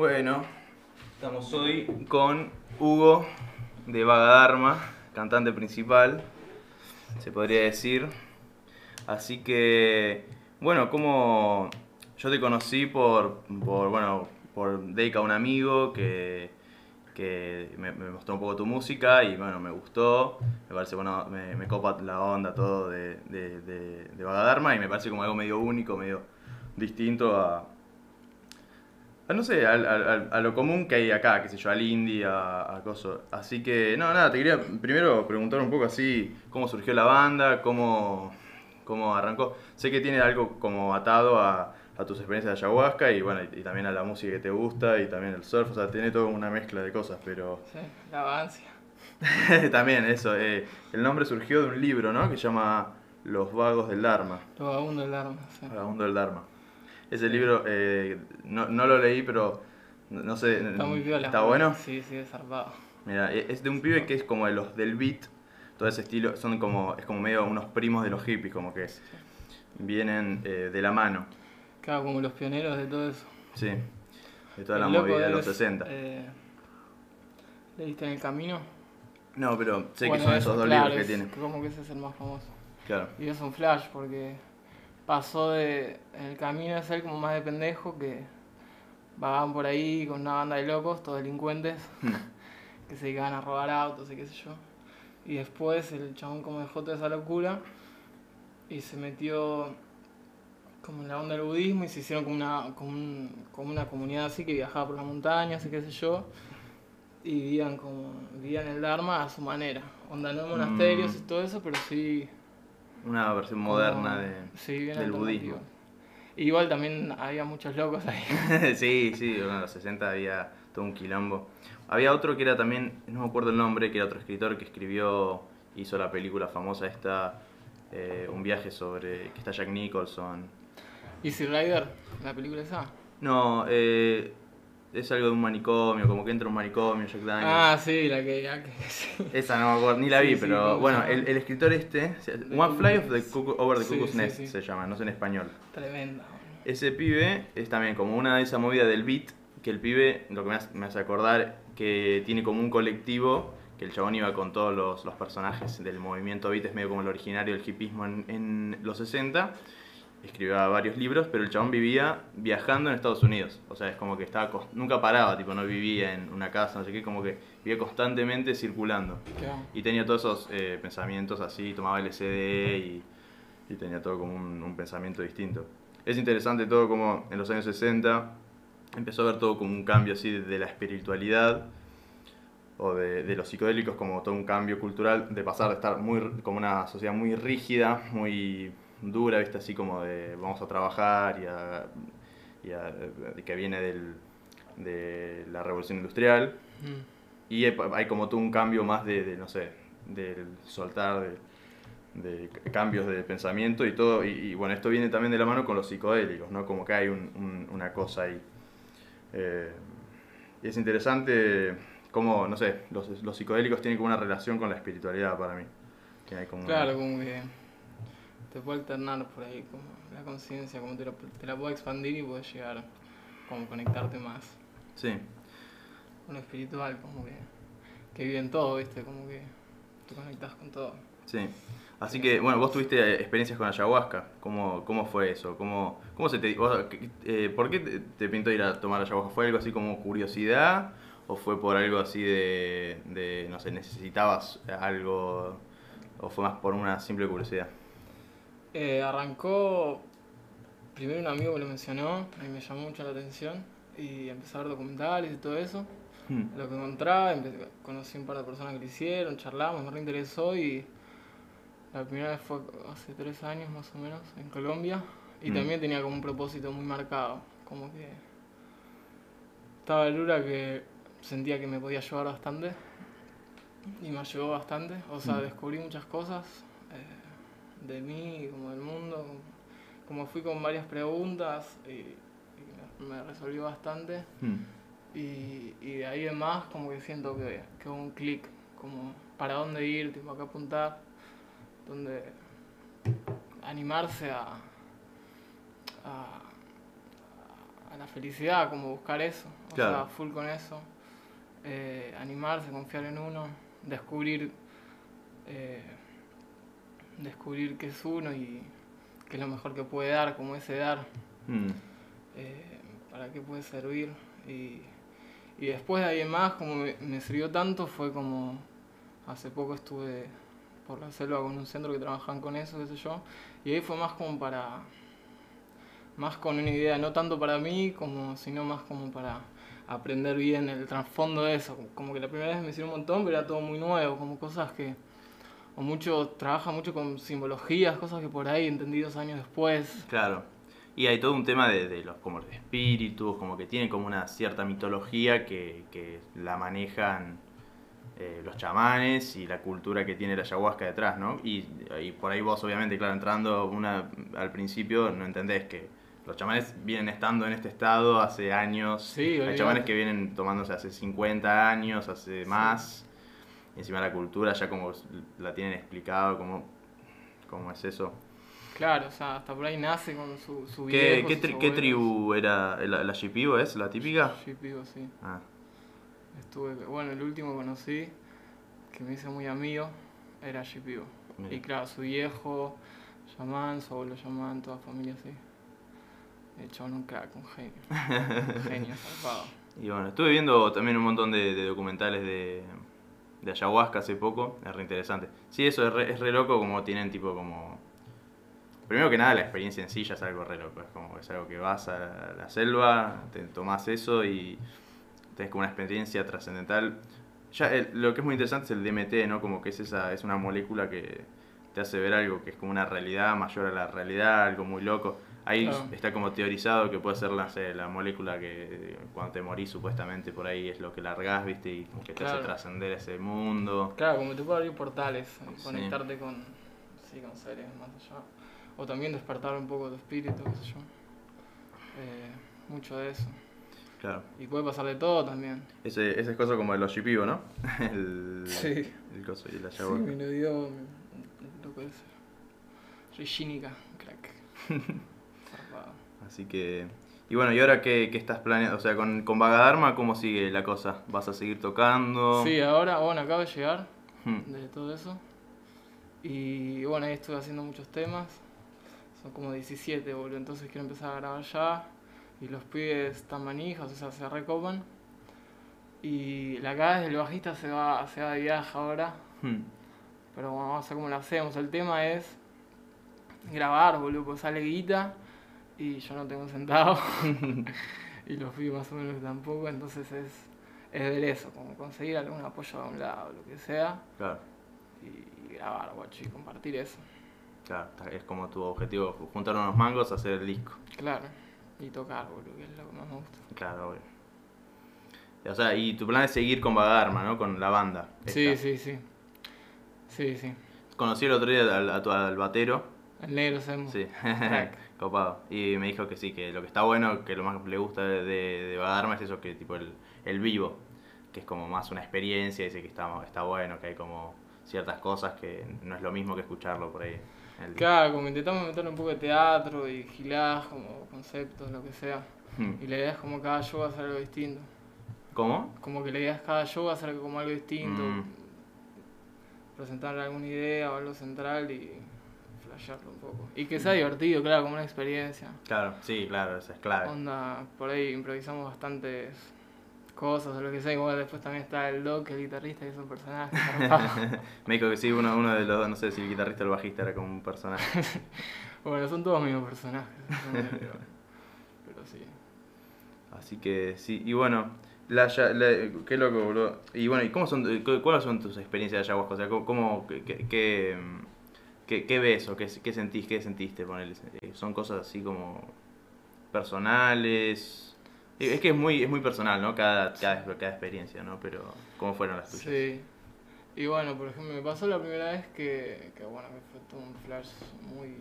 Bueno, estamos hoy con Hugo de Vagadharma, cantante principal, se podría decir. Así que, bueno, como yo te conocí por, por bueno, por Deika, un amigo que, que me, mostró un poco tu música y bueno, me gustó, me parece, bueno, me, me copa la onda todo de, de, de, de Vagadharma y me parece como algo medio único, medio distinto a, a, no sé, al- a, lo común que hay acá, qué sé yo, al indie, a, a cosas. Así que, no, nada, te quería primero preguntar un poco así cómo surgió la banda, cómo, cómo arrancó. Sé que tiene algo como atado a, a tus experiencias de ayahuasca y bueno, y, y también a la música que te gusta y también el surf, o sea, tiene toda una mezcla de cosas, pero Sí, la vagancia. también eso, eh, el nombre surgió de un libro, ¿no? Que se llama Los Vagos del Dharma. Lo vagabundo del arma, sí. Del Dharma. Ese libro eh, no, no lo leí, pero no sé. Está muy viola. ¿Está bueno? Sí, sí, es zarpado. Mira, e- es de un pibe que es como de los del beat, todo ese estilo, son como, es como medio unos primos de los hippies, como que vienen eh, de la mano, Claro, como los pioneros de todo eso. sí, de toda la El movida de los es, 60. eh, ¿Leíste en el camino? No, pero sé Bueno, que son eso, esos dos claro, libros que es tiene. Como que ese es el más famoso. Claro. Y es un flash porque pasó de. En el camino de ser como más de pendejo que vagaban por ahí con una banda de locos, todos delincuentes, que se dedicaban a robar autos y qué sé yo. Y después el chabón como dejó toda esa locura y se metió como en la onda del budismo y se hicieron como una, como un- como una comunidad así que viajaba por las montañas y qué sé yo. Y vivían como, vivían el Dharma a su manera. Onda no en monasterios Mm. y todo eso, pero sí Una versión como- moderna de... sí, bien del budismo. Igual también había muchos locos ahí. sí, sí, bueno, en los 60 había todo un quilombo. Había otro que era también, no me acuerdo el nombre, que era otro escritor que escribió, hizo la película famosa esta, eh, un viaje sobre, que está Jack Nicholson. Easy Rider, la película esa. No, eh, es algo de un manicomio, como que entra un manicomio, Jack Daniels. Ah, sí, la que, la que sí. Esa no me acuerdo, ni la vi, Sí, sí, pero ¿cómo se bueno, el, el escritor este, One Fly of the. Cuckoo- Over the Cuckoo's Nest se llama, no sé en español. Tremenda. Ese pibe es también como una de esa movida del beat, que el pibe, lo que me hace, me hace acordar, que tiene como un colectivo, que el chabón iba con todos los, los personajes del movimiento beat, es medio como el originario del hipismo en, en los 60, escribía varios libros, pero el chabón vivía viajando en Estados Unidos, o sea, es como que estaba, nunca paraba, tipo, no vivía en una casa, no sé qué, como que vivía constantemente circulando. Claro. Y tenía todos esos eh, pensamientos así, tomaba LSD y, y tenía todo como un, un pensamiento distinto. Es interesante todo como en los años 60 empezó a ver todo como un cambio así de, de la espiritualidad o de, de los psicodélicos como todo un cambio cultural de pasar de estar muy como una sociedad muy rígida, muy dura, viste así como de vamos a trabajar y, a, y a- de que viene del, de la revolución industrial Mm. y hay, como todo un cambio más de, de, no sé, del soltar, de, cambios de pensamiento y todo. Y, y, bueno, esto viene también de la mano con los psicodélicos, ¿no? Como que hay un- un- una cosa ahí. Eh, y es interesante cómo, no sé, los, los psicodélicos tienen como una relación con la espiritualidad para mí. Que hay como una- Claro, como que te puede alternar por ahí, como la conciencia, como te, la- te la puede expandir y puedes llegar como conectarte más Sí, lo espiritual, como que, que vive en todo, ¿viste? Como que te conectas con todo. sí. Así que, bueno, vos tuviste eh, experiencias con ayahuasca. ¿Cómo, cómo fue eso? ¿Cómo, cómo se te, vos, eh, ¿Por qué te, te pintó ir a tomar ayahuasca? ¿Fue algo así como curiosidad? ¿O fue por algo así de, de, no sé, necesitabas algo? ¿O fue más por una simple curiosidad? Eh, arrancó, primero un amigo me lo mencionó, y me llamó mucho la atención, y empecé a ver documentales y todo eso. Hmm. lo que encontraba, conocí un par de personas que lo hicieron, charlamos, me reinteresó y la primera vez fue hace tres años más o menos en Colombia y Mm. también tenía como un propósito muy marcado, como que estaba el Lura que sentía que me podía ayudar bastante y me ayudó bastante, o sea, Mm. descubrí muchas cosas de mí, como del mundo, como, fui con varias preguntas y, y me, resolvió bastante. Hmm. Y, y de ahí en más como que siento que, que hubo un clic, como para dónde ir, tipo acá apuntar, donde animarse a, a, a la felicidad, como buscar eso, o Claro. sea, full con eso, eh, animarse, confiar en uno, descubrir, eh, descubrir qué es uno y qué es lo mejor que puede dar, como ese dar, Mm, eh, para qué puede servir. Y, y después de ahí en más, como me, me sirvió tanto, fue como, hace poco estuve por la selva con un centro que trabajaban con eso, qué sé yo, y ahí fue más como para, más con una idea, no tanto para mí, como, sino más como para aprender bien el trasfondo de eso, como que la primera vez me sirvió un montón, pero era todo muy nuevo, como cosas que, o mucho, trabaja mucho con simbologías, cosas que por ahí entendí dos años después. claro. Y hay todo un tema de, de los como de espíritus, como que tiene como una cierta mitología que, que la manejan eh, los chamanes y la cultura que tiene la ayahuasca detrás, ¿no? Y, y por ahí vos, obviamente, claro, entrando una, al principio, no entendés que los chamanes vienen estando en este estado hace años. Sí, Hay chamanes que vienen tomándose hace 50 años, hace más. Y encima la cultura ya como la tienen explicado, como, cómo es eso. Claro, o sea, hasta por ahí nace con su, su ¿Qué, viejo, qué, tri- tribu era? ¿La, la Shipibo es? ¿La típica? Sí, pico, sí. Ah, Estuve, bueno, el último que conocí, que me hice muy amigo, era Shipibo. Y claro, su viejo, Yaman, su abuelo Yaman, toda familia así. El chabón un crack, un genio. genio, zarpado. y bueno, estuve viendo también un montón de, de documentales de, de ayahuasca hace poco, es re interesante. Sí, eso es re, es re loco como tienen tipo como... Primero que nada la experiencia en sí es algo re loco, es como es algo que vas a la selva, te tomás eso y tenés como una experiencia trascendental. Ya el- lo que es muy interesante es el DMT, ¿no? Como que es esa es una molécula que te hace ver algo que es como una realidad mayor a la realidad, algo muy loco. Ahí Claro. está como teorizado que puede ser la, sé, la molécula que cuando te morís supuestamente por ahí es lo que largás, ¿viste? Y que te hace trascender ese mundo. Claro, como te puede abrir portales, Sí. conectarte con, sí, con seres más allá. O también despertar un poco tu espíritu, qué sé yo. Eh, mucho de eso. Claro. Y puede pasar de todo también. Ese, ese es cosa como de los shipibo, ¿no? el, Sí. el coso y la Sí, ayahuasca. me lo dio el loco ese. Rishinika, crack. Así que. Y bueno, ¿y ahora qué, qué estás planeando? O sea, con, con Vagadharma, ¿cómo sigue la cosa? ¿Vas a seguir tocando? Sí, ahora, bueno, acabo de llegar Hmm, de todo eso. Y bueno, ahí estuve haciendo muchos temas. Son como 17, boludo. Entonces quiero empezar a grabar ya. Y los pibes están manijas, o sea, se recopan. Y la cara del bajista se va, se va de viaje ahora. hmm. Pero bueno, vamos a ver cómo lo hacemos. El tema es grabar, boludo, pues sale guita y yo no tengo un centavo. y los pibes más o menos tampoco, entonces es, es ver eso, como conseguir algún apoyo de un lado, lo que sea, Claro, y grabar, guacho, y compartir eso. claro. Es como tu objetivo, juntar unos mangos, hacer el disco. Claro, y tocar, boludo, que es lo que más me gusta. Claro, obvio. O sea, y tu plan es seguir con Vagadharma, ¿no? Con la banda. Sí, esta. sí, sí. Sí, sí. Conocí el otro día al, a tu- al batero. El negro Semu. Sí, Crack. copado. Y me dijo que sí, que lo que está bueno, que lo más le gusta de, de, Vagadharma es eso, que tipo el, el vivo, que es como más una experiencia, dice que está, está bueno, que hay como ciertas cosas que no es lo mismo que escucharlo por ahí. el- Claro, como intentamos meterle un poco de teatro y gilás, como conceptos, lo que sea. Hmm. Y la idea es como cada show hacer algo distinto. ¿Cómo? Como que la idea es cada show hacer como algo distinto. Mm. Presentar alguna idea o algo central y flashearlo un poco. Y que sea divertido, claro, como una experiencia. Claro, sí, claro, esa es clave. Onda, por ahí improvisamos bastantes cosas o lo que sea. Igual después también está el Doc, el guitarrista, que es un personaje. Me dijo que sí, uno, uno de los dos, no sé si el guitarrista o el bajista era como un personaje. bueno, son todos mismos personajes. Pero sí. Así que sí, y bueno, la, la- qué loco, boludo. Y bueno, ¿y cómo son, cu- cuáles son tus experiencias de ayahuasca? O sea, ¿cómo, cómo- qué, qué- qué, qué- ves o qué, qué sentís, qué sentiste? Ponele? Eh, ¿Son cosas así como personales? Eh, Es que es muy, es muy personal, ¿no? Cada, cada, cada experiencia, ¿no? Pero, ¿cómo fueron las tuyas? Sí. Y bueno, por ejemplo, me pasó la primera vez que, que bueno, que fue todo un flash muy.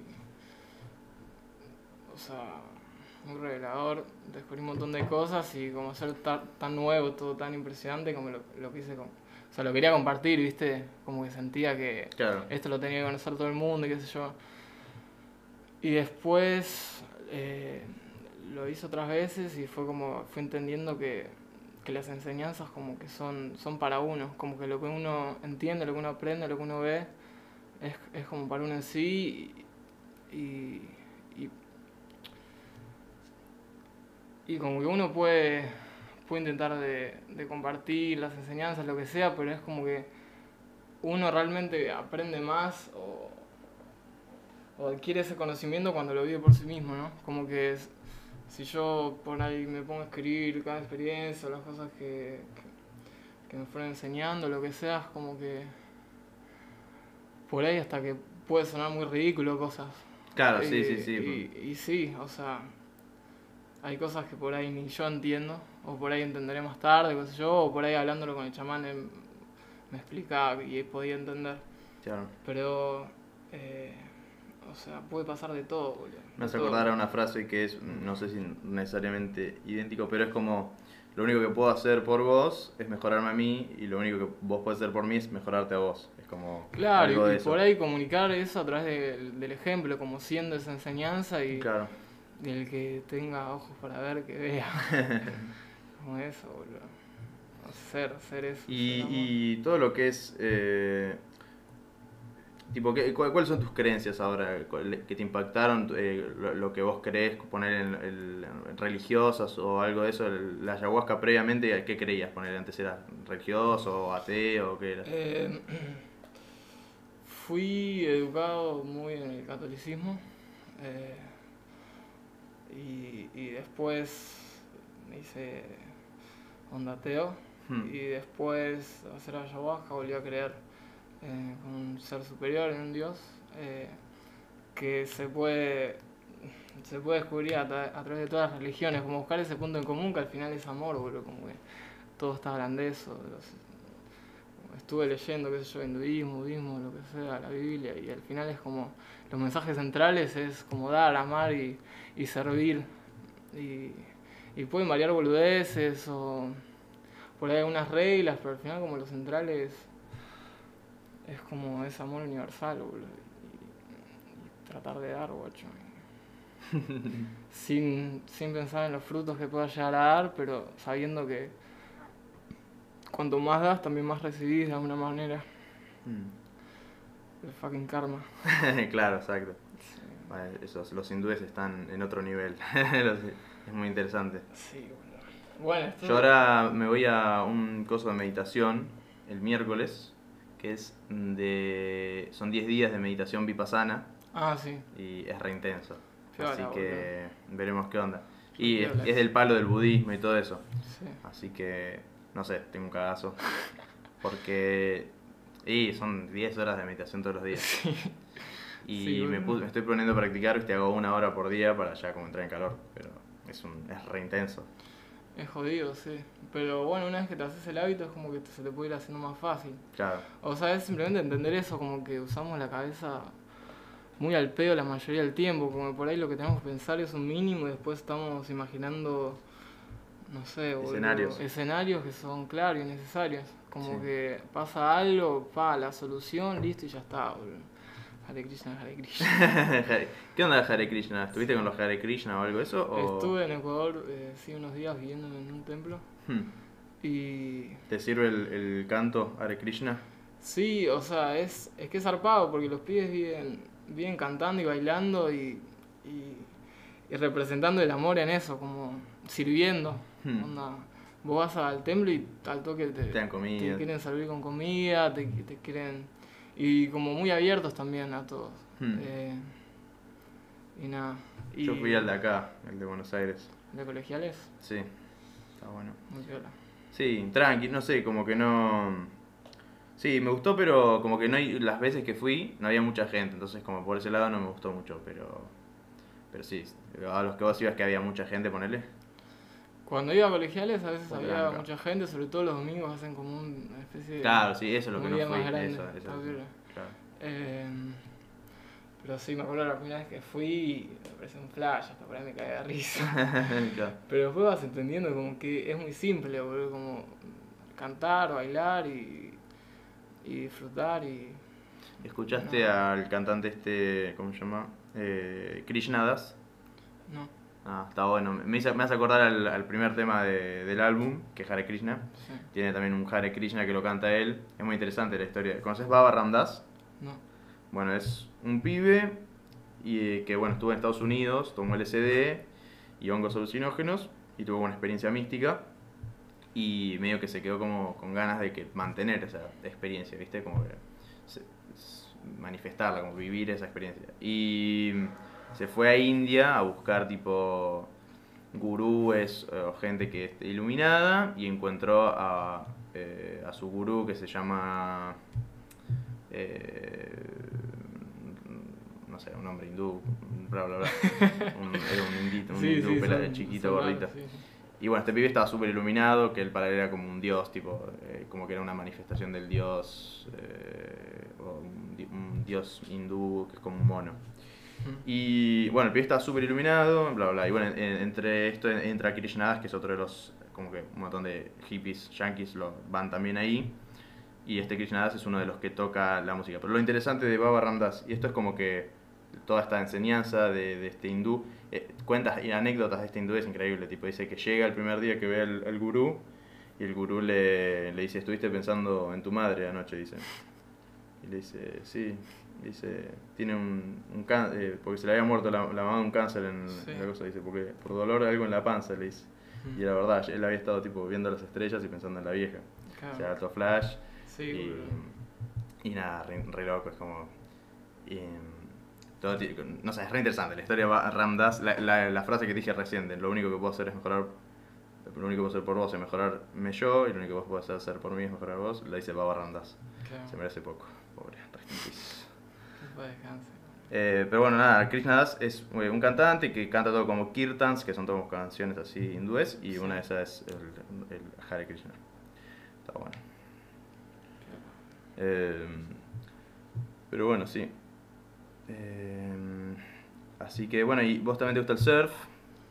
O sea, muy revelador. Descubrí un montón de cosas y como ser tan, nuevo, todo tan impresionante, como lo, lo quise. con- o sea, lo quería compartir, ¿viste? Como que sentía que Claro. esto lo tenía que conocer todo el mundo y qué sé yo. Y después, eh, lo hice otras veces y fue como, fui entendiendo que, que las enseñanzas como que son, son para uno, como que lo que uno entiende, lo que uno aprende, lo que uno ve, es, es como para uno en sí y, y, y como que uno puede, puede intentar de, de compartir las enseñanzas, lo que sea, pero es como que uno realmente aprende más o, o adquiere ese conocimiento cuando lo vive por sí mismo, ¿no? Como que es- si yo por ahí me pongo a escribir cada experiencia, las cosas que, que, que me fueron enseñando, lo que sea, es como que por ahí hasta que puede sonar muy ridículo cosas. Claro, sí, Eh, sí, sí. Y, y sí, o sea, hay cosas que por ahí ni yo entiendo, o por ahí entenderé más tarde, qué sé yo, o por ahí hablándolo con el chamán me explicaba y podía entender. Claro. Pero, eh, o sea, puede pasar de todo, boludo. Me hace acordar a una frase que es, no sé si necesariamente idéntico, pero es como, lo único que puedo hacer por vos es mejorarme a mí y lo único que vos podés hacer por mí es mejorarte a vos. Es como Claro, algo y, de y eso. por ahí comunicar eso a través del, del ejemplo, como siendo esa enseñanza y, Claro. y el que tenga ojos para ver, que vea. eso, boludo. Hacer, hacer eso. Y, todo lo que es... eh, tipo, ¿qué- cu- ¿cuáles son tus creencias ahora que te impactaron? eh, lo, lo que vos crees, poner en, el- en religiosas o algo de eso? el- La ayahuasca previamente, ¿qué creías? Poner antes eras religioso o ateo o qué era? Eh, fui educado muy en el catolicismo eh, y, y después me hice onda ateo Hmm. y después de hacer ayahuasca volví a creer en un ser superior, en un Dios eh, que se puede se puede descubrir a, tra- a través de todas las religiones, como buscar ese punto en común que al final es amor, boludo, como que todos está hablando de eso, de los- estuve leyendo, qué sé yo, hinduismo, budismo, lo que sea, la Biblia, y al final es como, los mensajes centrales es como dar, amar y, y servir. Y, y pueden variar boludeces o por ahí algunas reglas, pero al final como lo central es, es como ese amor universal, boludo. Y, y tratar de dar, guacho. sin, sin pensar en los frutos que pueda llegar a dar, pero sabiendo que cuanto más das, también más recibís de alguna manera. Mm. El fucking karma. claro, exacto. Bueno, esos, los hindúes están en otro nivel. Los- es muy interesante. Sí. Bueno, esto... Yo ahora me voy a un coso de meditación el miércoles, que es de. son 10 días de meditación vipassana Ah, sí. y es re intenso. Así que veremos qué onda. Y es, es del palo del budismo y todo eso. Sí. Así que, no sé, tengo un cagazo. Porque. Y son 10 horas de meditación todos los días. Sí. Y Sí, me, bueno. pu- me estoy poniendo a practicar, viste, hago una hora por día para ya como entrar en calor. Pero es, un, es re intenso. Es jodido, sí. Pero bueno, una vez que te haces el hábito es como que se te puede ir haciendo más fácil. Claro. O sea, es simplemente entender eso, como que usamos la cabeza muy al pedo la mayoría del tiempo, como que por ahí lo que tenemos que pensar es un mínimo y después estamos imaginando, no sé, boludo, Escenarios. escenarios que son claros y necesarios. Como Sí. que pasa algo, pa, la solución, listo y ya está, boludo. Hare Krishna, Hare Krishna. ¿Qué onda Hare Krishna? ¿Estuviste con los Hare Krishna o algo de eso? O... Estuve en Ecuador, eh, sí, unos días viviendo en un templo Hmm. y ¿Te sirve el, el canto Hare Krishna? Sí, o sea, es, es que es zarpado porque los pibes viven, viven cantando y bailando y, y, y representando el amor en eso, como sirviendo. Hmm. Onda, vos vas al templo y al toque te, Te dan comida. te quieren servir con comida, te, te quieren... Y como muy abiertos también a todos. Hmm. Eh, y nada. Y Yo fui al de acá, el de Buenos Aires. ¿De colegiales? Sí, está bueno. Muy piola. Sí, tranqui, no sé, como que no... Sí, me gustó, pero como que no hay... Las veces que fui no había mucha gente, entonces como por ese lado no me gustó mucho, pero... Pero sí, a los que vos ibas que había mucha gente, ponele. Cuando iba a colegiales a veces Por había blanca. mucha gente, sobre todo los domingos hacen como una especie de... Claro, sí, eso es lo que no fui. más grande, Eso, eso, claro. Eh, pero sí, me acuerdo la primera vez que fui y me pareció un flash, hasta por ahí me caí de risa. Claro. Pero después vas entendiendo como que es muy simple, boludo, como cantar, bailar y, y disfrutar y... ¿Escuchaste No. al cantante este, ¿cómo se llama? Eh, Krishnadas. No, Ah, está bueno. Me, hizo- me hace acordar al, al primer tema de- del álbum, que es Hare Krishna. Sí. Tiene también un Hare Krishna que lo canta él. Es muy interesante la historia. ¿Conoces Baba Ramdas? No. Bueno, es un pibe y, eh, que bueno, estuvo en Estados Unidos, tomó LSD y hongos alucinógenos y tuvo una experiencia mística y medio que se quedó como con ganas de que mantener esa experiencia, ¿viste? Como que se- manifestarla, como vivir esa experiencia. Y se fue a India a buscar tipo gurúes eh, o gente que esté iluminada y encontró a, eh, a su gurú que se llama eh, no sé, un hombre hindú, bla bla bla. Un, era un indito, un hindú son- chiquito, son gordito. sí, sí. Y bueno, este pibe estaba súper iluminado, que él para él era como un dios, tipo, eh, como que era una manifestación del dios, eh, o un, di- un dios hindú que es como un mono. Y bueno, el pibe estaba súper iluminado, bla, bla. Y bueno, en- entre esto entra Krishnadas, que es otro de los, como que un montón de hippies, yankees lo van también ahí. Y este Krishnadas es uno de los que toca la música. Pero lo interesante de Baba Ramdas, y esto es como que toda esta enseñanza de, de este hindú, eh, cuentas y anécdotas de este hindú es increíble. Tipo, dice que llega el primer día que ve al, al gurú y el gurú le, le dice, estuviste pensando en tu madre anoche, dice. Y le dice, sí. Dice, tiene un, un cáncer, porque se le había muerto la, la mamá de un cáncer en, Sí. en la cosa, dice, porque por dolor algo en la panza, le dice. Mm. Y la verdad, él había estado tipo viendo las estrellas y pensando en la vieja. Claro. O sea, alto flash. Sí, y, y nada, re, re loco, es como... y, todo no sé, es re interesante. La historia va Ramdas, la, la, la frase que dije recién, de lo único que puedo hacer es mejorar... Lo único que puedo hacer por vos es mejorarme yo y lo único que vos podés hacer por mí es mejorar vos, la dice Baba Ramdas. Claro. Se merece poco, pobre, Eh, pero bueno, nada, Krishna Das es eh, un cantante que canta todo como kirtans, que son todas canciones así hindúes, y Sí. una de esas es el, el Hare Krishna. Está bueno. Eh, pero bueno, sí. Eh, así que bueno, y vos también te gusta el surf,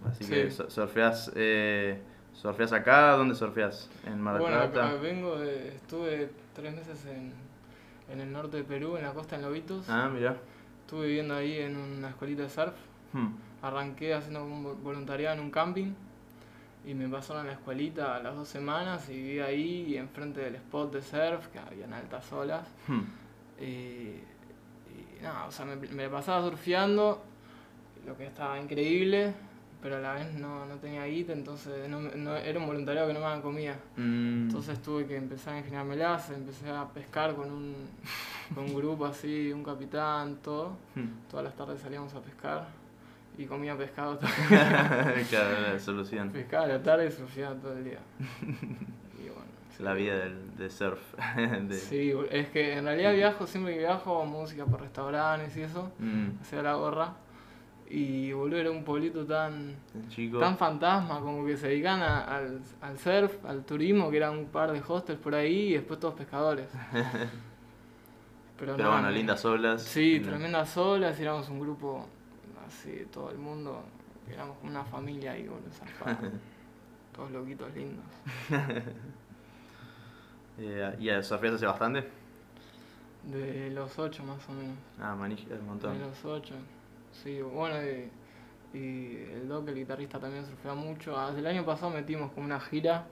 así Sí. que su- surfeás, eh, surfeás acá, ¿dónde surfeás? ¿En Mar del Bueno, Plata? acá vengo de, estuve tres meses en, en el norte de Perú, en la costa en Lobitos. Ah, mira. Estuve viviendo ahí en una escuelita de surf. Hmm. Arranqué haciendo un vo- voluntariado en un camping y me pasaron a la escuelita a las dos semanas y viví ahí enfrente del spot de surf, que habían altas olas. Hmm. Eh, y nada, o sea, me, me pasaba surfeando, lo que estaba increíble, pero a la vez no, no tenía guita, entonces no, no- era un voluntariado que no me daban comida. Mm. Entonces tuve que empezar a ingeniármelas, empecé a pescar con un, con un grupo así, un capitán, todo. Hmm. Todas las tardes salíamos a pescar y comía pescado todo. claro, la solución. Pescaba a la tarde y surfeaba todo el día. Y bueno, sí. La vida del, de surf. de- Sí, es que en realidad viajo, siempre que viajo, música por restaurantes y eso, Mm. hacía la gorra. Y boludo, era un pueblito tan, Chico. tan fantasma, como que se dedican a- al, al surf, al turismo, que eran un par de hostels por ahí y después todos pescadores. Pero, bueno, lindas olas. Sí, tremendas olas, éramos un grupo así de todo el mundo, éramos como una familia ahí, boludo. Todos loquitos lindos. Eh, ¿Y a surfeas hace bastante? De los ocho más o menos. Ah, manija, un montón. De los ocho. Sí, bueno, y, y el Doc, el guitarrista, también surfea mucho. Ah, El año pasado metimos como una gira,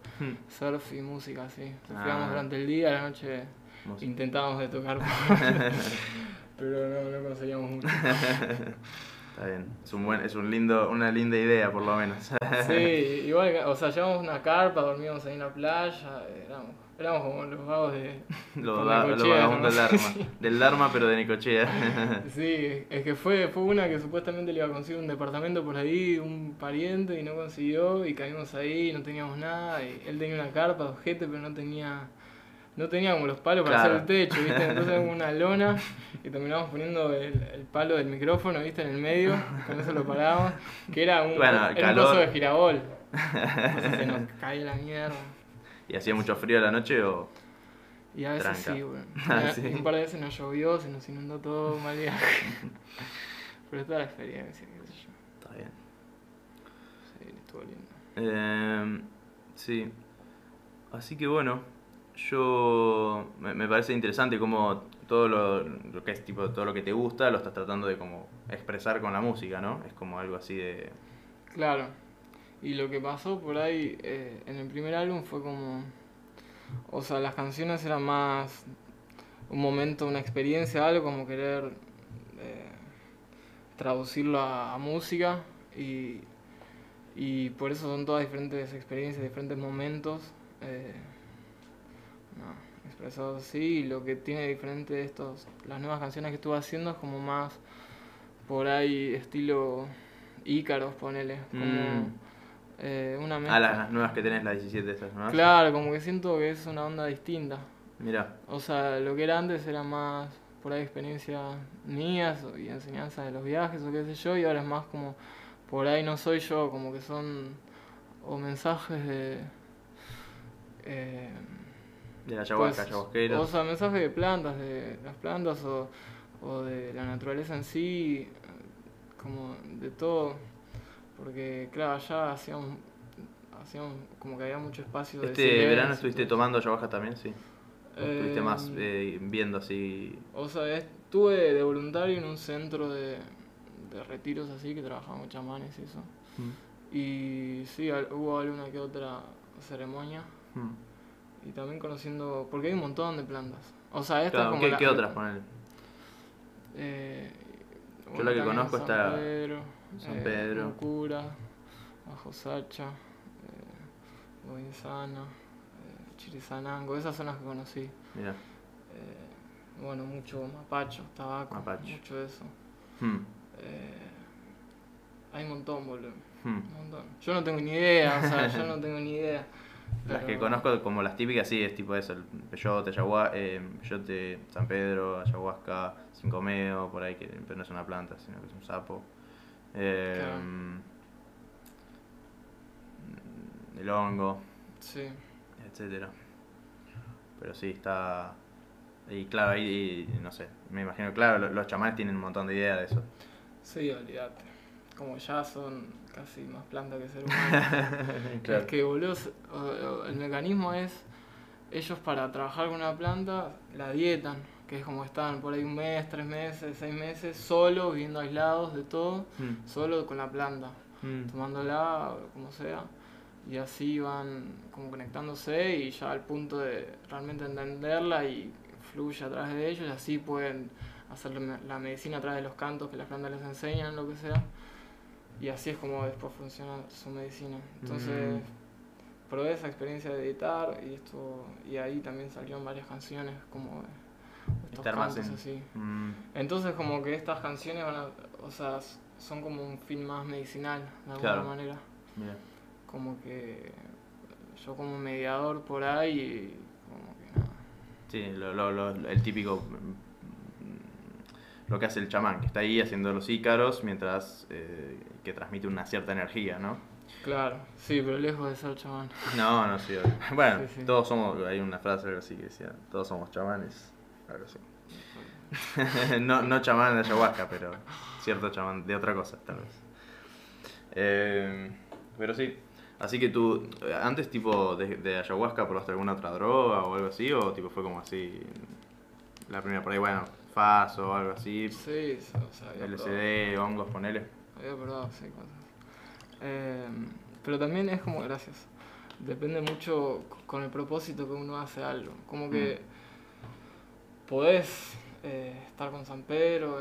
surf y música, así. Surfeamos Ah. durante el día, a la noche Música. intentábamos de tocar, pero no, no conseguíamos mucho. Está bien. Es, un buen, es un lindo, una linda idea, por lo menos. Sí, igual, o sea, llevamos una carpa, dormíamos ahí en la playa, éramos, éramos como los vagos de... Los, del Dharma. Del Dharma, pero de Necochea. Sí, es que fue, fue una que supuestamente le iba a conseguir un departamento por ahí, un pariente, y no consiguió, y caímos ahí, no teníamos nada, y él tenía una carpa de ojete, pero no tenía, no tenía como los palos para Claro. hacer el techo, ¿viste? Entonces una lona, y terminamos poniendo el, el palo del micrófono, ¿viste? En el medio, con eso lo parábamos, que era un, Bueno, era un calor. coso de girabol. Entonces se nos caía la mierda. ¿Y hacía mucho frío a la noche o...? Y a veces Tranca. sí, bueno. Ah, sí. Un par de veces nos llovió, se nos inundó todo, mal viaje. Pero toda la experiencia, qué sé yo. Está bien. Sí, estuvo lindo. Eh, sí. Así que bueno, yo me, me parece interesante cómo todo lo, lo que es tipo todo lo que te gusta lo estás tratando de como expresar con la música, ¿no? Es como algo así de Claro. Y lo que pasó por ahí eh, en el primer álbum fue como. O sea, las canciones eran más un momento, una experiencia, algo como querer eh, traducirlo a, música y, y por eso son todas diferentes experiencias, diferentes momentos eh, no, así. Y lo que tiene diferente estos, las nuevas canciones que estuve haciendo es como más por ahí estilo Ícaros, ponele, como Mm. Eh, una Ah, mezcla. las nuevas que tenés, las 17 esas, ¿no? Claro, como que siento que es una onda distinta. Mira, O sea, lo que era antes era más por ahí experiencias mías y enseñanzas de los viajes o qué sé yo, y ahora es más como por ahí no soy yo, como que son o mensajes de. eh, de la ayahuasca, pues, o sea, mensajes de plantas, de las plantas o, o de la naturaleza en sí, como de todo. Porque, claro, allá hacíamos, hacíamos como que había mucho espacio de Este silencio verano estuviste todo. tomando ayahuasca también, sí. ¿O Estuviste más Eh, eh, viendo así. O sea, estuve de voluntario en un centro de, de retiros así que trabajaban chamanes y eso. Y sí, hubo alguna que otra ceremonia. Mm. Y también conociendo. Porque hay un montón de plantas. O sea, esta Claro, es como. ¿qué, la- qué otras ponele? Eh, Yo la que conozco está Pedro, San eh, Pedro. Mucura, Bajo Sacha, eh, Goinsana, eh, Chirisanango, esas son las que conocí. Mira. Eh, bueno, mucho mapacho, tabaco, Mapacho. mucho de eso. Mm, Eh, hay un montón, boludo. mm. Un montón. Yo no tengo ni idea, o sea, yo no tengo ni idea. Las que conozco como las típicas, sí, es tipo eso, el peyote, ayahuasca, eh, peyote, San Pedro, ayahuasca, cincomeo, por ahí, que pero no es una planta, sino que es un sapo. Eh, Claro. El hongo, Sí, etcétera. Pero sí, está... Y claro, ahí, no sé, me imagino, claro, lo- los chamanes tienen un montón de ideas de eso. sí, olvídate. Como ya son casi más planta que ser humano. Es que, boludo, el mecanismo es, ellos para trabajar con una planta la dietan, que es como están por ahí un mes, tres meses, seis meses, solo, viviendo aislados de todo, Mm, solo con la planta, mm, tomándola, como sea, y así van como conectándose y ya al punto de realmente entenderla y fluye a través de ellos, y así pueden hacer la me- la medicina a través de los cantos que las plantas les enseñan, lo que sea. Y así es como después funciona su medicina. Entonces, Mm. probé esa experiencia de editar y esto y ahí también salieron varias canciones como Estar más en- así. mm, Entonces como que estas canciones van a, o sea, son como un fin más medicinal de alguna Claro. manera. Como que yo como mediador por ahí como que nada. Sí, lo, lo- lo- el típico. mm, Lo que hace el chamán, que está ahí haciendo los ícaros mientras. eh, que transmite una cierta energía, ¿no? Claro, sí, pero lejos de ser chamán. No, no, sí. Bueno, Sí, sí. todos somos. Hay una frase así que decía: todos somos chamanes. Algo así. no, no chamán de ayahuasca, pero cierto chamán de otra cosa, tal vez. Eh, pero sí. Así que tú, antes tipo de, de ayahuasca, ¿probaste alguna otra droga o algo así? ¿O tipo fue como así? La primera por ahí, bueno, FAS o algo así, Sí, o sea, probado. LSD, hongos, ponele. Había probado, sí, cosas. Eh, pero también es como, gracias, depende mucho con el propósito que uno hace algo. Como que podés eh, estar con San Pedro,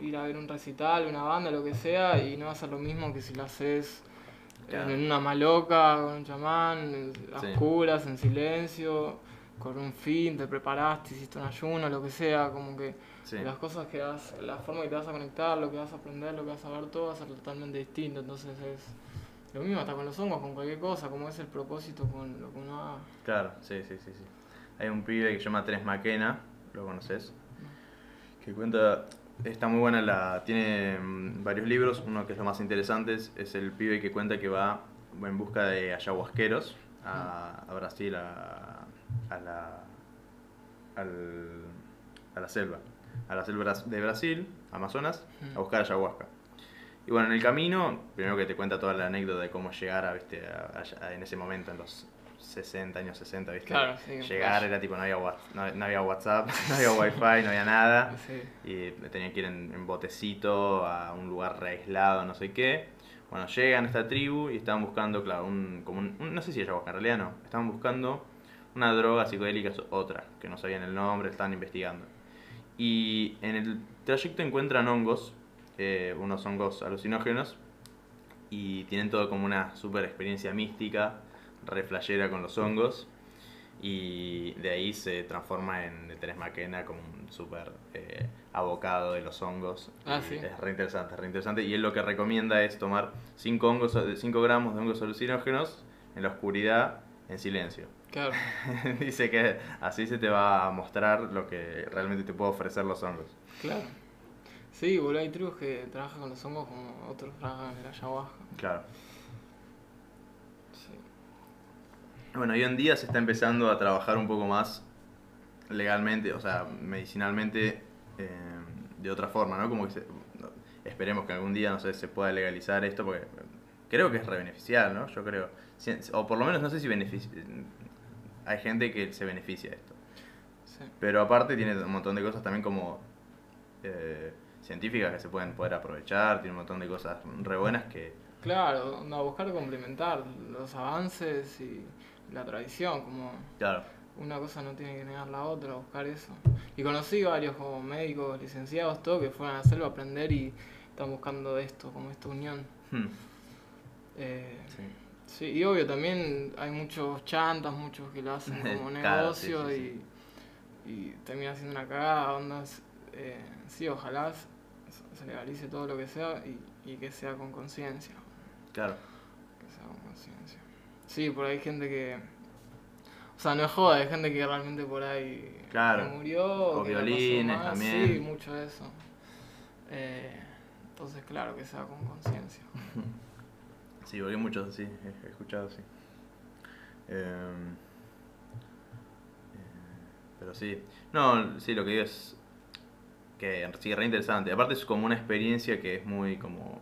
ir a ver un recital, una banda, lo que sea, y no va a ser lo mismo que si lo haces Claro. en una maloca, con un chamán, a Sí. oscuras, en silencio, con un fin, te preparaste, hiciste un ayuno, lo que sea, como que Sí. las cosas que vas, la forma que te vas a conectar, lo que vas a aprender, lo que vas a ver, todo va a ser totalmente distinto. Entonces es lo mismo hasta con los hongos, con cualquier cosa, como es el propósito con lo que uno haga. Claro, sí, sí, sí, sí. Hay un pibe que se llama Tres Maquena, ¿lo conoces? Que cuenta, está muy buena la, tiene mm, varios libros, uno que es lo más interesante es, es el pibe que cuenta que va en busca de ayahuasqueros a, a Brasil, a, a la, al- a la selva, a la selva de Brasil, Amazonas, a buscar ayahuasca. Y bueno, en el camino, primero que te cuenta toda la anécdota de cómo llegar a, ¿viste? a- a- en ese momento, en los 60, años 60, ¿viste? Claro, sí, Llegar flash. era tipo, no había, no, no había WhatsApp, no había Wi-Fi, no había nada. Sí. Y tenían que ir en, en botecito a un lugar re aislado, no sé qué. Bueno, llegan a esta tribu y estaban buscando, claro, un, como un, un- no sé si ayahuasca, en realidad no. Estaban buscando una droga psicodélica, otra, que no sabían el nombre, estaban investigando. Y en el trayecto encuentran hongos, eh, unos hongos alucinógenos, y tienen todo como una super experiencia mística, re flashera con los hongos. Y de ahí se transforma en Teres McKenna como un súper eh, abocado de los hongos. Ah, sí. Es re interesante, re interesante. Y él lo que recomienda es tomar 5 hongos, 5 gramos de hongos alucinógenos en la oscuridad, en silencio. Claro. Dice que así se te va a mostrar lo que realmente te puede ofrecer los hongos. Claro. Sí, boludo, hay tribus que trabajan con los hongos como otros trabajan en la ayahuasca. Claro. Sí. Bueno, hoy en día se está empezando a trabajar un poco más legalmente, o sea, medicinalmente, eh, de otra forma, ¿no? Como que se- esperemos que algún día, no sé, se pueda legalizar esto, porque creo que es re beneficial, ¿no? Yo creo. O por lo menos no sé si beneficia. Hay gente que se beneficia de esto. Sí. Pero aparte tiene un montón de cosas también como eh, científicas que se pueden poder aprovechar, tiene un montón de cosas re buenas que... Claro, no, buscar complementar los avances y la tradición, como Claro, una cosa no tiene que negar la otra, buscar eso. Y conocí varios como médicos, licenciados, todo, que fueron a hacerlo, a aprender y están buscando esto, como esta unión. Hmm, Eh, sí. sí, y obvio también hay muchos chantas, muchos que lo hacen como Claro, sí, negocio sí, y, y termina siendo una cagada, ondas. Eh, sí, ojalá se se legalice todo lo que sea y, y que sea con conciencia. Claro. Que sea con conciencia. Sí, por ahí hay gente que. O sea, no es joda, hay gente que realmente por ahí Claro. que murió. O que la pasó violines también. Sí, mucho de eso. Eh, entonces, claro, que sea con conciencia. Sí, porque muchos así, he escuchado así. Em, eh, pero sí. No, sí, lo que digo es que sí, re interesante. Aparte es como una experiencia que es muy como...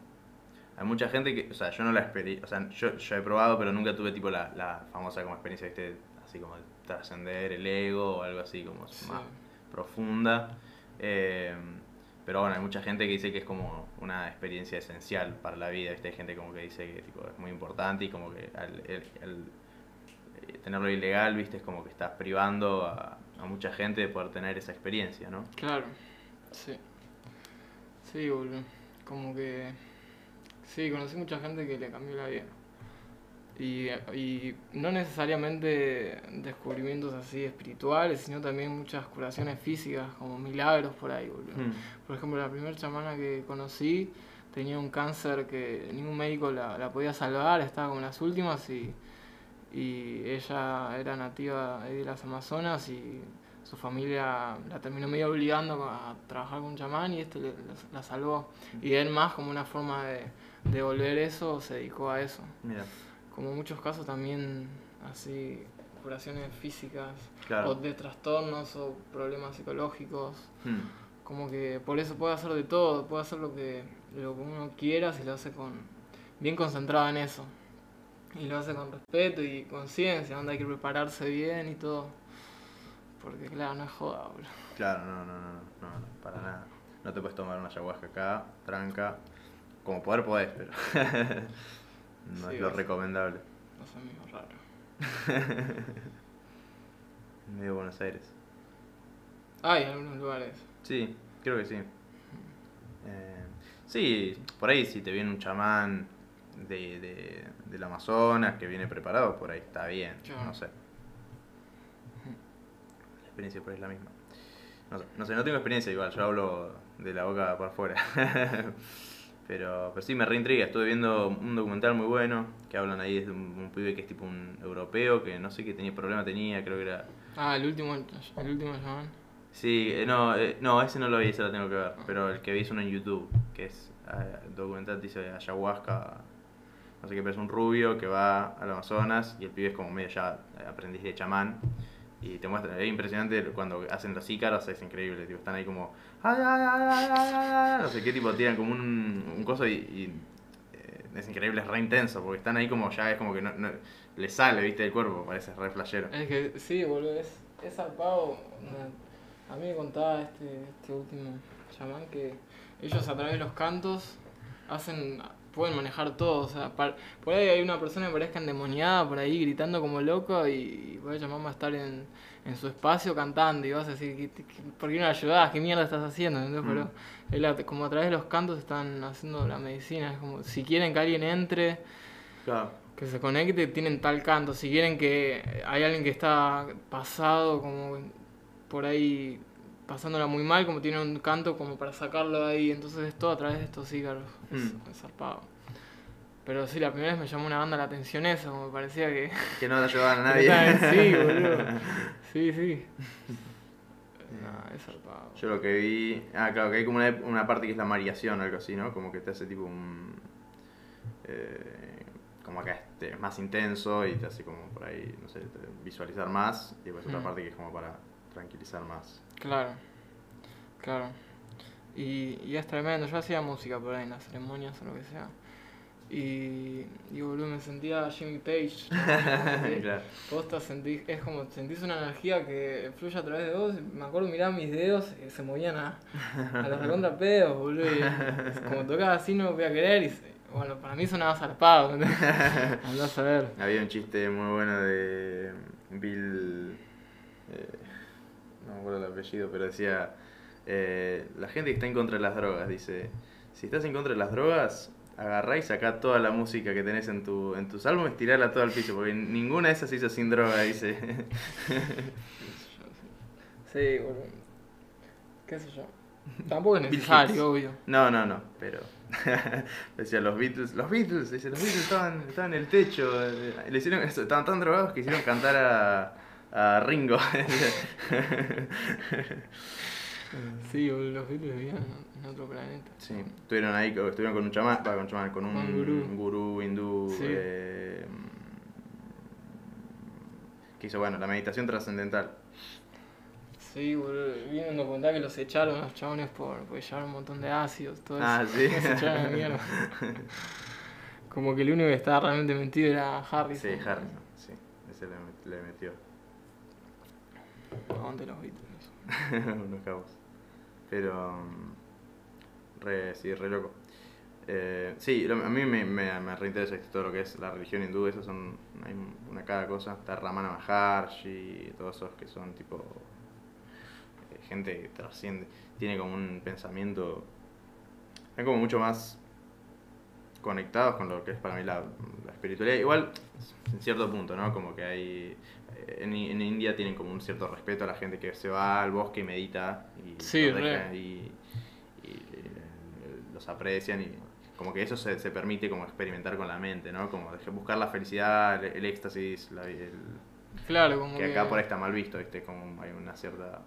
Hay mucha gente que, o sea, yo no la experiencia, o sea, yo, yo he probado, pero nunca tuve tipo la, la famosa como experiencia, viste, así como trascender el ego o algo así como Sí. más profunda. Eh, pero bueno, hay mucha gente que dice que es como una experiencia esencial para la vida. ¿viste? Hay gente como que dice que tipo, es muy importante y como que al, el- el, eh, tenerlo ilegal, viste, es como que estás privando a, a mucha gente de poder tener esa experiencia, ¿no? Claro, sí. Sí, boludo. Como que. Sí, conocí mucha gente que le cambió la vida. Y, y no necesariamente descubrimientos así espirituales, sino también muchas curaciones físicas, como milagros por ahí, boludo. Mm. Por ejemplo, la primera chamana que conocí tenía un cáncer que ningún médico la, la podía salvar, estaba como en las últimas y, y ella era nativa de las Amazonas y su familia la terminó medio obligando a trabajar con un chamán y este la, la salvó. Y él más como una forma de devolver eso se dedicó a eso. Mira, Como muchos casos también así curaciones físicas Claro. o de trastornos o problemas psicológicos Mm. como que por eso puede hacer de todo, puede hacer lo que, lo que uno quiera si lo hace con bien concentrado en eso. Y lo hace con respeto y conciencia, donde hay que prepararse bien y todo. Porque claro, no es joda, boludo. Claro, no, no, no, no, no, no, para nada. No te puedes tomar una ayahuasca acá, tranca. Como poder podés, pero no Sí, es lo recomendable. No sé, medio raro. Medio Buenos Aires. Hay algunos lugares. Sí, creo que sí. Eh, sí, por ahí si te viene un chamán de, de, del Amazonas que viene preparado, por ahí está bien, Claro. no sé. La experiencia por ahí es la misma. No sé, no sé, no tengo experiencia igual, yo hablo de la boca para afuera. pero, pero sí, me reintriga. Estuve viendo un documental muy bueno que hablan ahí de un, un pibe que es tipo un europeo que no sé qué tenía problema tenía, creo que era Ah, el último, el último llamán. Sí, eh, no, eh, no, ese no lo vi, ese lo tengo que ver. Pero el que vi es uno en YouTube, que es eh, el documental dice ayahuasca, no sé qué, pero es un rubio que va al Amazonas y el pibe es como medio ya aprendiz de chamán. Y te muestra, es impresionante cuando hacen los ícaros, es increíble, tipo, están ahí como, "Ay, ay, ay, ay, ay, ay", no sé qué, tipo, tiran como un, un coso y, y, eh, es increíble, es re intenso, porque están ahí como ya, es como que no, no le sale, viste, el cuerpo, parece re flashero. Es que sí, boludo, es, es zarpado. A mí me contaba este, este último chamán que ellos a través de los cantos hacen pueden manejar todo. O sea, par- por ahí hay una persona que parezca endemoniada por ahí gritando como loco y, y por ahí chamán va a estar en, en su espacio cantando y vas a decir, ¿qué, qué- ¿por qué no le ayudás? ¿Qué mierda estás haciendo? Pero Mm. él a- como a través de los cantos están haciendo la medicina. Es como si quieren que alguien entre Claro. que se conecte, tienen tal canto. Si quieren que hay alguien que está pasado, como por ahí pasándola muy mal, como tiene un canto como para sacarlo de ahí. Entonces es todo a través de estos. Es, Mm. es zarpado. Pero sí, la primera vez me llamó una banda la atención eso, como me parecía que... Que no le ayudaban a nadie. sí, boludo. Sí, sí. No, es zarpado. Yo lo que vi. Ah, claro, que hay como una, una parte que es la variación o algo así, ¿no? Como que te hace tipo un. eh, como acá este, es más intenso y te hace como por ahí, no sé, visualizar más. Y después otra Mm. parte que es como para tranquilizar más. Claro, claro. Y, y es tremendo. Yo hacía música por ahí en las ceremonias o lo que sea. Y, y boludo, me sentía Jimmy Page. ¿no? Sí. claro. Posta sentí, es como sentís una energía que fluye a través de vos. Me acuerdo mirar mis dedos y se movían a, a los recontra pedos, boludo. Y como tocaba así no voy a querer. Y bueno, para mí sonaba zarpado. ¿entendés? Andás a ver. Había un chiste muy bueno de Bill. eh, no me acuerdo el apellido, pero decía. eh, la gente que está en contra de las drogas dice: Si estás en contra de las drogas, agarrá y sacá toda la música que tenés en, tu, en tus álbumes, tirala todo al piso, porque ninguna de esas hizo sin droga, dice. Sí, boludo. ¿Qué sé yo? Tampoco es necesario, obvio. No, no, no, pero. Decía los Beatles, los Beatles, dice, los Beatles estaban, estaban en el techo, eh, le hicieron estaban tan drogados que hicieron cantar a, a Ringo. Sí, boludo, los Beatles vivían en otro planeta. Sí, estuvieron ahí, estuvieron con un chamán, con un chamán, con un, un gurú. un gurú hindú Sí. eh, que hizo, bueno, la meditación trascendental. Sí, boludo, vi un documental que los echaron los chabones por, porque llevaron un montón de ácidos, todo Ah, eso. sí. Los echaron a mierda. Como que el único que estaba realmente mentido era Harrison. Sí, Harrison, sí, ese le, met- le metió Aguante los Beatles. unos cabos. Pero, mm, re, sí, re loco. Eh, sí, a mí me, me, me reinteresa todo lo que es la religión hindú, esos son, hay una cada cosa, está Ramana Maharshi, todos esos que son tipo eh, gente que trasciende, tiene como un pensamiento, están como mucho más conectados con lo que es para mí la, espiritualidad, igual en cierto punto, ¿no? Como que hay, en, en India tienen como un cierto respeto a la gente que se va al bosque y medita y, Sí, los deja- re. y, y, eh, los aprecian y como que eso se, se permite como experimentar con la mente, ¿no? Como buscar la felicidad, el, el éxtasis, la- el- Claro, como que acá por ahí está mal visto, ¿viste? Como hay una cierta...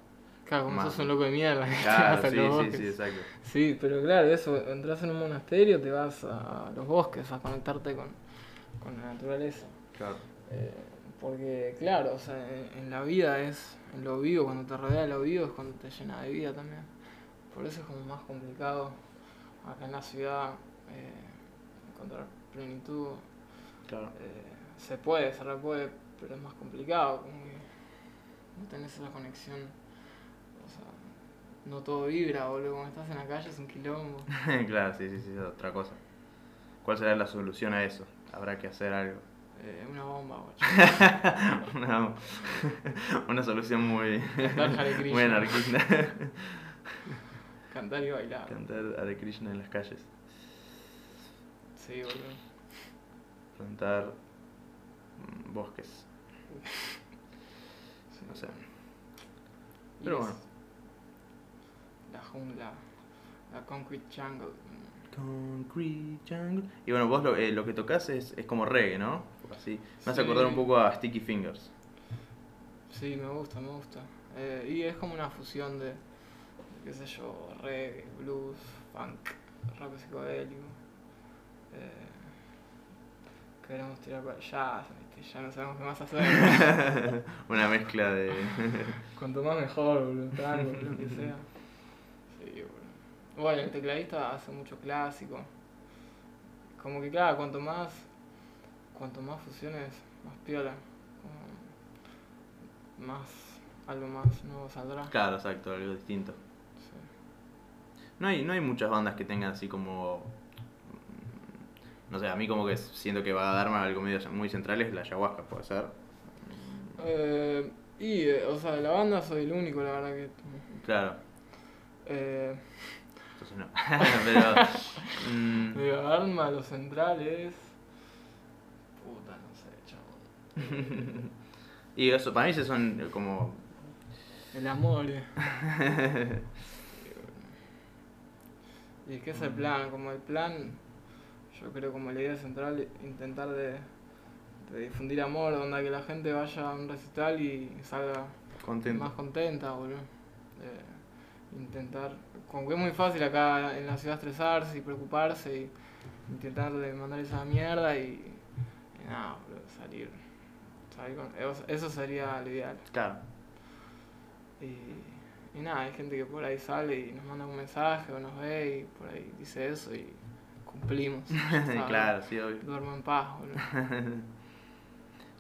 Claro, como más- sos un loco de mierda. que te Claro, vas a sí, los sí, sí, exacto. Sí, pero claro, eso, entras en un monasterio, te vas a los bosques a conectarte con, con la naturaleza. Claro. Eh, porque, claro, o sea, en, la vida es, en lo vivo, cuando te rodea lo vivo es cuando te llena de vida también. Por eso es como más complicado acá en la ciudad eh, encontrar plenitud. Claro. Eh, se puede, se re puede, pero es más complicado, como que no tenés esa conexión. O sea, no todo vibra, boludo. Cuando estás en la calle es un quilombo. claro, sí, sí, sí, es otra cosa. ¿Cuál será la solución a eso? Habrá que hacer algo. Eh, una bomba, una, una solución muy, Cantar Hare Krishna. muy anarquista. Cantar y bailar. Cantar Hare Krishna en las calles. Sí, boludo. Plantar mm, bosques. Sí. No sé. Pero bueno. La jungla. La concrete jungle. Concrete jungle. Y bueno, vos lo, eh, lo que tocas es, es como reggae, ¿no? Así. Me hace Sí. acordar un poco a Sticky Fingers. Sí, me gusta, me gusta. Eh, y es como una fusión de, qué sé yo, reggae, blues, funk, rock psicodélico. Eh, queremos tirar para jazz, ya no sabemos qué más hacer. Una mezcla de. Cuanto más mejor, boludo, tango, lo que sea. Sí, boludo. Bueno, el tecladista hace mucho clásico. como que claro, cuanto más, cuanto más fusiones, más piola, como más, algo más nuevo saldrá. Claro, exacto, algo distinto. Sí. No hay, no hay muchas bandas que tengan así como. No sé, a mí como que siento que va a darme algo medio muy central es la ayahuasca, puede ser. Eh, y, eh, o sea, de la banda soy el único, la verdad que... Claro, Eh, entonces no. Pero. mm, de Arma, los centrales... Puta, no sé, chabón. y eso, para mí esos son como. El amor. eh. Y es que es el plan, como el plan, yo creo como la idea central, intentar de, de difundir amor, donde que la gente vaya a un recital y salga más contenta, boludo. Eh, intentar, como que es muy fácil acá en la ciudad estresarse y preocuparse y intentar de mandar esa mierda y, y nada, boludo, salir. Eso- sería lo ideal. Claro. Y, y nada, hay gente que por ahí sale y nos manda un mensaje o nos ve y por ahí dice eso y cumplimos. claro, sí, obvio. Duermo en paz, boludo.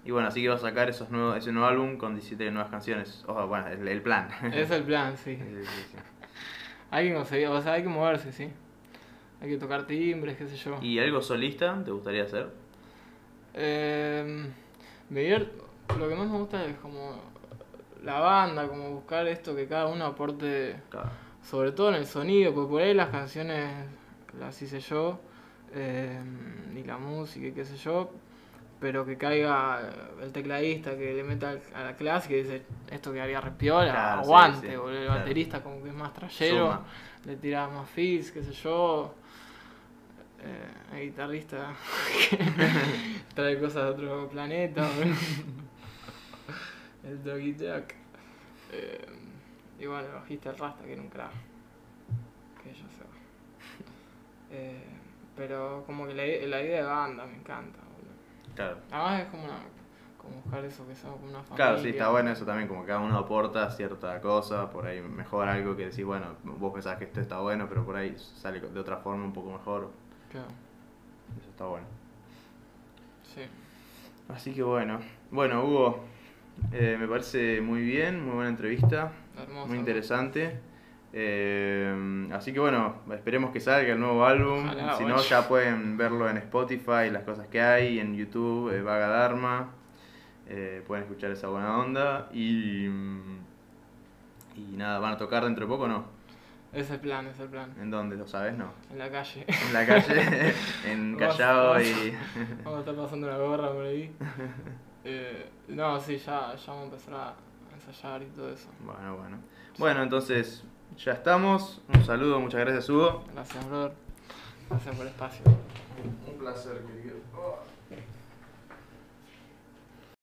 Y bueno, así que vas a sacar esos nuevos, ese nuevo álbum con 17 nuevas canciones. O bueno, el, el plan. Es el plan, sí. Sí, sí, sí. Hay que conseguir, o sea, hay que moverse, sí. Hay que tocar timbres, qué sé yo. ¿Y algo solista te gustaría hacer? Eh, me divier- lo que más me gusta es como la banda, como buscar esto que cada uno aporte, Claro. sobre todo en el sonido, porque por ahí las canciones las hice yo, eh, y la música y qué sé yo, pero que caiga el tecladista que le meta a la clase y dice esto quedaría repiola, Claro, sí, aguante, sí, boludo, el claro. baterista como que es más trayero, Suma. le tira más fills, qué sé yo. Eh, guitarrista que trae cosas de otro planeta. el Doggy Duck. Eh, y bueno, el bajista el Rasta, que era un crack. Que se va. Eh, pero como que la, la idea de banda me encanta, boludo. Claro. Además es como una, como buscar eso que somos como una familia. Claro, sí, está bueno eso también, como cada uno aporta cierta cosa, por ahí mejor algo que decir, bueno, vos pensás que esto está bueno, pero por ahí sale de otra forma un poco mejor. Claro, Eso está bueno. sí. Así que bueno. Bueno, Hugo, eh, me parece muy bien, muy buena entrevista, Hermoso. muy interesante. Eh, así que bueno, esperemos que salga el nuevo álbum. Ojalá, si no, ya pueden verlo en Spotify, las cosas que hay, en YouTube, eh, Vaga Dharma. Pueden escuchar esa buena onda. Y, mm, y nada, ¿van a tocar dentro de poco o no? Es el plan, es el plan. ¿En dónde? ¿Lo sabes? No. En la calle. En la calle, en Callao y. Vamos a estar pasando una gorra por ahí. Eh, no, sí, ya, ya vamos a empezar a ensayar y todo eso. Bueno, bueno. Bueno, entonces ya estamos. Un saludo, muchas gracias, Hugo. Gracias, brother. Gracias por el espacio. Un placer, querido.